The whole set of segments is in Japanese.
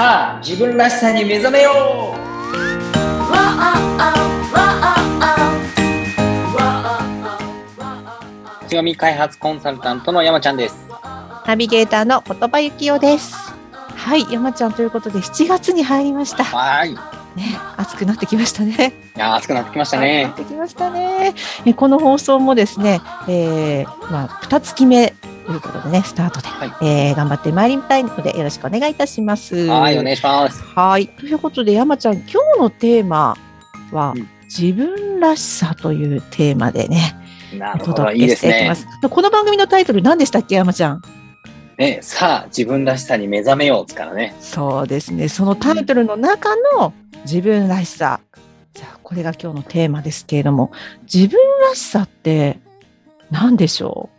さあ自分らしさに目覚めよう強み開発コンサルタントの山ちゃんですナビゲーターの言葉幸男です。はい、山ちゃんということで7月に入りました。はいいね、暑くなってきましたね。やー暑くなってきましたなねってきましたね。えこの放送もですね、えー、まあ二月目ということでね、スタートで、はいえー頑張ってまいりたいのでよろしくお願いいたします。はいお願いしますはい。ということで、山ちゃん、今日のテーマは、うん自分らしさというテーマでね、おなるほど届けいいですねしていきます。この番組のタイトル何でしたっけ、山ちゃん？ねさあ自分らしさに目覚めようですからねそうですね。そのタイトルの中の自分らしさ。じゃあ、これが今日のテーマですけれども、自分らしさって何でしょ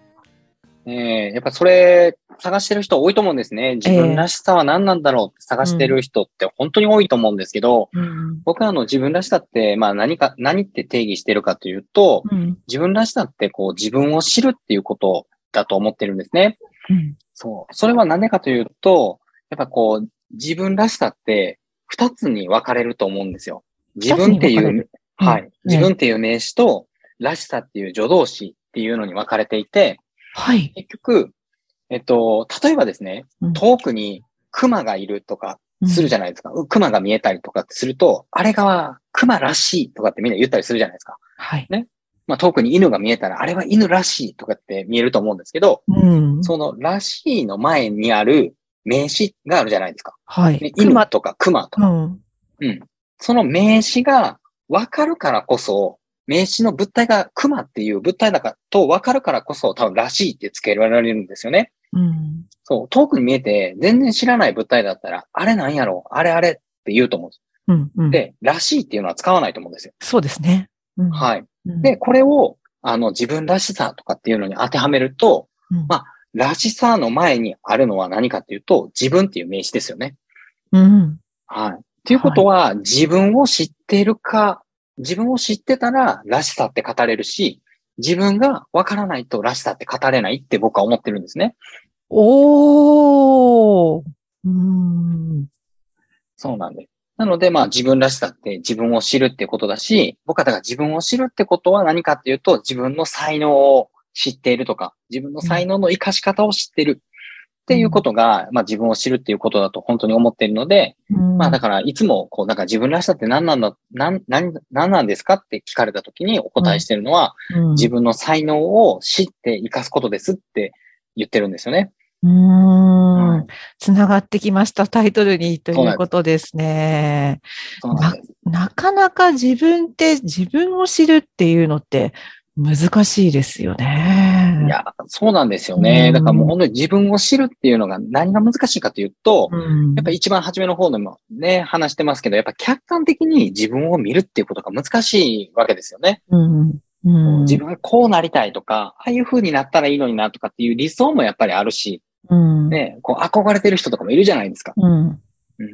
ねえやっぱそれ探してる人多いと思うんですね。自分らしさは何なんだろうって探してる人って本当に多いと思うんですけど、う、うん。僕はあの自分らしさって、まあ何か、何って定義してるかというと、うん。自分らしさってこう自分を知るっていうことだと思ってるんですね。うん。そう。それは何でかというと、やっぱこう自分らしさって二つに分かれると思うんですよ。自分っていうはい、うん。自分っていう名詞と、らしさっていう助動詞っていうのに分かれていて、はい。結局、えっと、例えばですね、うん遠くに熊がいるとかするじゃゃないですか。熊が見えたりとかすると、あれが熊らしいとかってみんな言ったりするじゃないですか。はい。まあ、遠くに犬が見えたら、あれは犬らしいとかって見えると思うんですけど、うん。そのらしいの前にある名詞があるじゃないですか。はい。ね、犬とか熊とか。うん。うん。その名詞がわかるからこそ、名詞の物体が熊っていう物体だとわかるからこそ多分らしいって付けられるんですよね。うん。そう、遠くに見えて全然知らない物体だったら、あれなんやろ？あれあれって言うと思うんです。うん。うん。で、らしいっていうのは使わないと思うんですよ。そうですね。うん、はい。うんで、、これを、あの、自分らしさとかっていうのに当てはめると、うんまあらしさの前にあるのは何かっていうと、自分っていう名詞ですよね。うん。はい。っていうことは、自分を知っているか、自分を知ってたら、らしさって語れるし、自分がわからないとらしさって語れないって僕は思ってるんですね。おー。うん。そうなんです。なので、まあ自分らしさって自分を知るってことだし、僕はだから自分を知るってことは何かっていうと、自分の才能を知っているとか、自分の才能の活かし方を知ってるっていうことが、まあ自分を知るっていうことだと本当に思っているので、まあだからいつもこう、なんか自分らしさって何なんだ、何、何、何なんですかって聞かれた時にお答えしてるのは、うん自分の才能を知って活かすことですって言ってるんですよね。うーん。つながってきました、タイトルにということですね。な。なかなか自分って自分を知るっていうのって難しいですよね。いや、そうなんですよね。うんだからもう本当に自分を知るっていうのが何が難しいかというと、うん、やっぱり一番初めの方でもね、話してますけど、やっぱ客観的に自分を見るっていうことが難しいわけですよね。うんうん、自分がこうなりたいとか、ああいう風になったらいいのになとかっていう理想もやっぱりあるし、うん、ね、こう憧れてる人とかもいるじゃないですか。うん、うん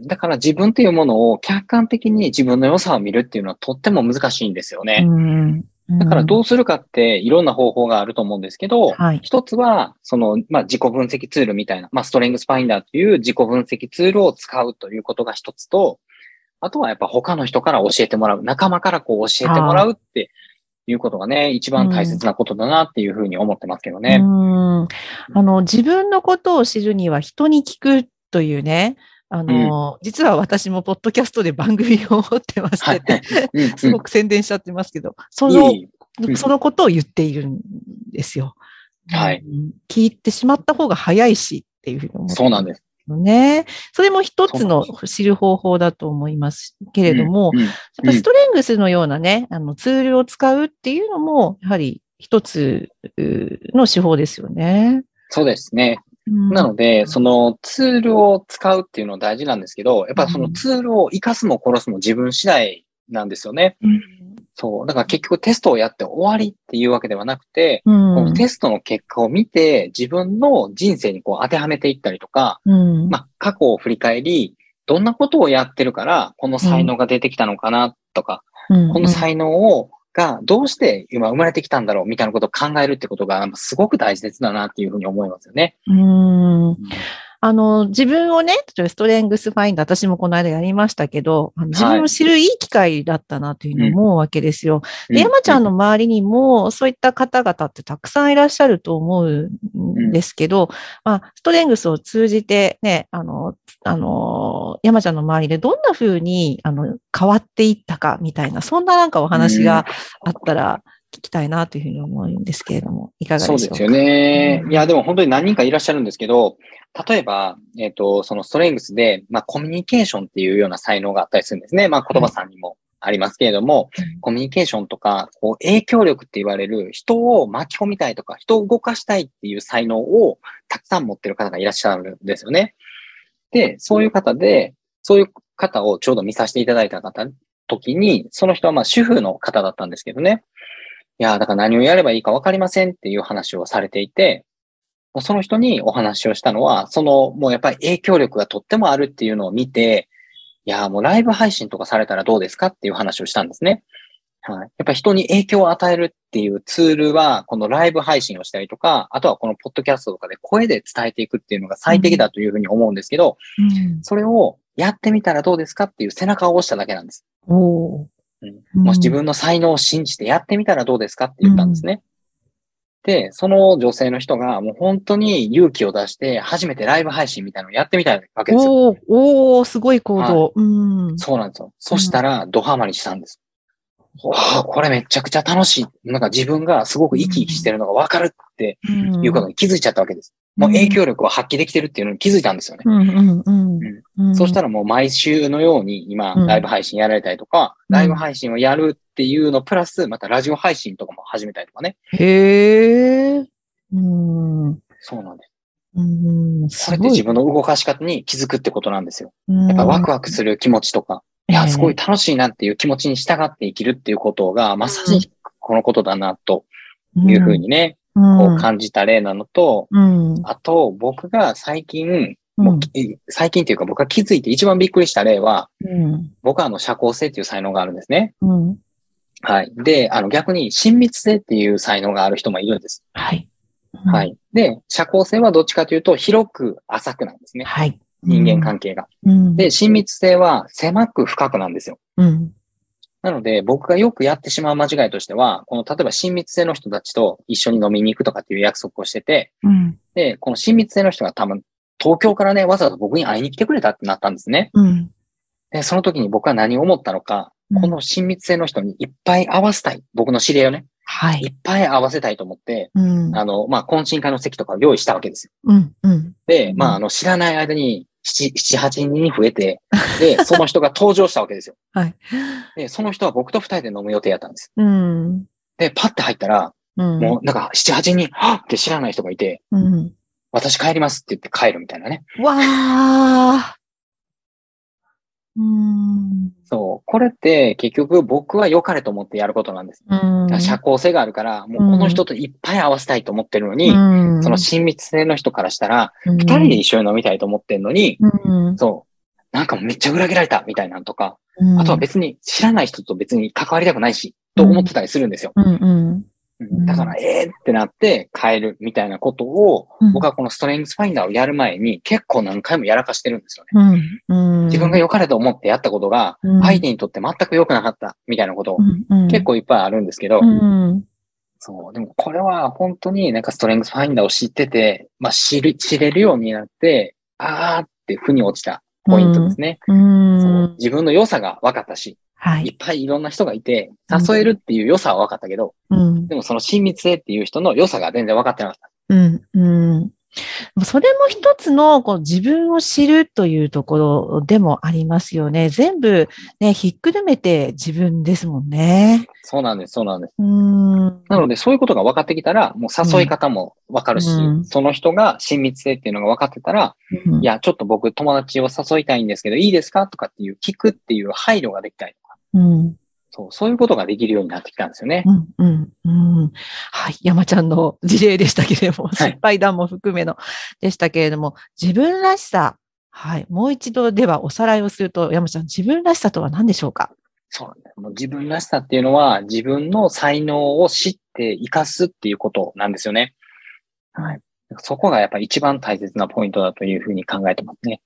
だから自分っていうものを客観的に自分の良さを見るっていうのはとっても難しいんですよね。うん、だからどううするかっていろんな方法があると思うんですけど、はい。一つは、その、まあ、自己分析ツールみたいな、まあ、ストレングスファインダーという自己分析ツールを使うということが一つと、あとはやっぱ他の人から教えてもらう、仲間からこう教えてもらうっていうことがね、一番大切なことだなっていうふうに思ってますけどね。うんあの、自分のことを知るには人に聞くというね、あの、実は私もポッドキャストで番組を持ってまはいして、。うんうんすごく宣伝しちゃってますけど、その、いいうんそのことを言っているんですよ。はいうん。聞いてしまった方が早いしっていうふうに思ってそうなんです。すね。それも一つの知る方法だと思いますけれども、うんうんやっぱストレングスのようなね、あのツールを使うっていうのも、やはり一つの手法ですよね。そうですね。うん。なので、そのツールを使うっていうのは大事なんですけど、やっぱそのツールを活かすも殺すも自分次第なんですよね。うん。そう。だから結局テストをやって終わりっていうわけではなくて、うん。このテストの結果を見て、自分の人生にこう当てはめていったりとか、うん。まあ、過去を振り返り、どんなことをやってるから、この才能が出てきたのかなとか、うん。この才能を、がどうして今生まれてきたんだろうみたいなことを考えるってことがすごく大切だなっていうふうに思いますよね。うんあの、自分をね、例えばストレングスファインダー、私もこの間やりましたけど、あの自分を知るいい機会だったなというふうに思うわけですよ。で、山ちゃんの周りにも、そういった方々ってたくさんいらっしゃると思うんですけど、まあ、ストレングスを通じてね、あの、あの、山ちゃんの周りでどんな風に、あの、変わっていったかみたいな、そんななんかお話があったら、聞きたいなというふうに思うんですけれども、いかがでしょうか？そうですよね。いや、でも本当に何人かいらっしゃるんですけど、例えば、えっ、ー、と、そのストレングスで、まあ、コミュニケーションっていうような才能があったりするんですね。まあ、言葉さんにもありますけれども、はい、コミュニケーションとか、こう、影響力って言われる人を巻き込みたいとか、人を動かしたいっていう才能をたくさん持ってる方がいらっしゃるんですよね。で、そういう方で、そういう方をちょうど見させていただいた方、時に、その人はまあ主婦の方だったんですけどね。いや、だから何をやればいいかわかりませんっていう話をされていて、その人にお話をしたのは、その、もうやっぱり影響力がとってもあるっていうのを見て、いや、もうライブ配信とかされたらどうですかっていう話をしたんですね。はい。やっぱ人に影響を与えるっていうツールは、このライブ配信をしたりとか、あとはこのポッドキャストとかで声で伝えていくっていうのが最適だというふうに思うんですけど、うん、それをやってみたらどうですかっていう背中を押しただけなんです。おうん、もし自分の才能を信じてやってみたらどうですかって言ったんですね。うん、で、その女性の人がもう本当に勇気を出して初めてライブ配信みたいなのをやってみたいわけですよ。おおすごい行動、はい、うん。そうなんですよ。そしたらドハマりしたんです。ああ、これめちゃくちゃ楽しい。なんか自分がすごく生き生きしてるのがわかるっていうことに気づいちゃったわけです。もう影響力を発揮できてるっていうのに気づいたんですよね。うんそしたらもう毎週のように今、ライブ配信やられたりとか、うん、ライブ配信をやるっていうのプラス、またラジオ配信とかも始めたりとかね。へー。うん、そうなんです。うん、それって自分の動かし方に気づくってことなんですよ。やっぱワクワクする気持ちとか、いや、すごい楽しいなっていう気持ちに従って生きるっていうことが、まさにこのことだな、というふうにね、こう感じた例なのと、うん、あと、僕が最近、もう最近っていうか僕が気づいて一番びっくりした例は、うん、僕はあの社交性っていう才能があるんですね。うん、はい。で、あの逆に親密性っていう才能がある人もいるんです。はい。はい。で、社交性はどっちかというと広く浅くなんですね。はい。人間関係が。で、親密性は狭く深くなんですよ。うん。なので、僕がよくやってしまう間違いとしては、この、例えば親密性の人たちと一緒に飲みに行くとかっていう約束をしてて、うん、で、この親密性の人が多分、東京からね、わざわざ僕に会いに来てくれたってなったんですね。うん、で、その時に僕は何を思ったのか、うん、この親密性の人にいっぱい会わせたい。僕の知り合いをね。はい。いっぱい会わせたいと思って、うん、あの、まあ、懇親会の席とかを用意したわけですよ。うんうん、で、まあ、あの、知らない間に、七、七、八人に増えて、で、その人が登場したわけですよ。はい。で、その人は僕と二人で飲む予定やったんです。うん。で、パッて入ったら、うん、もうなんか七、八人、はっって知らない人がいて、うん、私帰りますって言って帰るみたいなね。わー。うん。そう。これって結局僕は良かれと思ってやることなんです。社交性があるから、もうこの人といっぱい合わせたいと思ってるのに、その親密性の人からしたら、二人で一緒に飲みたいと思ってるのに、そう。なんかめっちゃ裏切られたみたいなんとか、あとは別に知らない人と別に関わりたくないし、と思ってたりするんですよ。だから、ええー、ってなって変えるみたいなことを、うん、僕はこのストレングスファインダーをやる前に結構何回もやらかしてるんですよね。うん。自分が良かれと思ってやったことが、相手にとって全く良くなかったみたいなこと結構いっぱいあるんですけど、そう。でもこれは本当になんかストレングスファインダーを知ってて、まあ知る、知れるようになって、あーって負に落ちたポイントですね。そう自分の良さが分かったし、はい。いっぱいいろんな人がいて、誘えるっていう良さは分かったけど、うん、でもその親密性っていう人の良さが全然分かってなかった。うん、うん。それも一つのこう自分を知るというところでもありますよね。全部ね、ひっくるめて自分ですもんね。そうなんです、そうなんです。うんなので、そういうことが分かってきたら、もう誘い方も分かるし、うん、その人が親密性っていうのが分かってたら、うん、いや、ちょっと僕友達を誘いたいんですけど、いいですか？とかっていう聞くっていう配慮ができたりとか。うんそう、そういうことができるようになってきたんですよね。うん、うん、うん。はい。山ちゃんの事例でしたけれども、失敗談も含めのでしたけれども、自分らしさ。はい。もう一度ではおさらいをすると、山ちゃん、自分らしさとは何でしょうか？そうなんだもう自分らしさっていうのは、自分の才能を知って活かすっていうことなんですよね。はい。そこがやっぱり一番大切なポイントだというふうに考えてますね。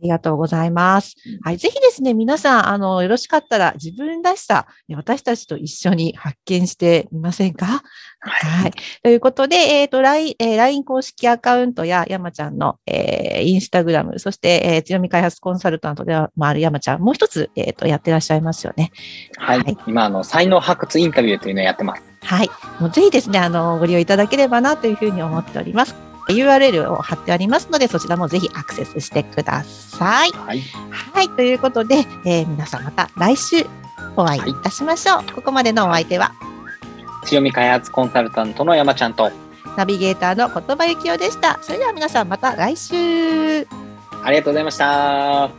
ありがとうございます。はい。ぜひですね、皆さん、あの、よろしかったら自分らしさ、私たちと一緒に発見してみませんか？はい。はい。ということで、えっ、と、LINE、えー LINE 公式アカウントや山ちゃんの、えーインスタグラム、そして、えー強み開発コンサルタントでもある山ちゃん、もう一つ、えっ、と、やってらっしゃいますよね。はい。はい今、あの、才能発掘インタビューというのをやってます。はい。もうぜひですね、あの、ご利用いただければなというふうに思っております。URL を貼ってありますので、そちらもぜひアクセスしてください。はい。はい。ということで、えー皆さんまた来週お会いいたしましょう。ここまでのお相手は、強み開発コンサルタントの山ちゃんと、ナビゲーターの言葉幸雄でした。それでは皆さんまた来週。ありがとうございました。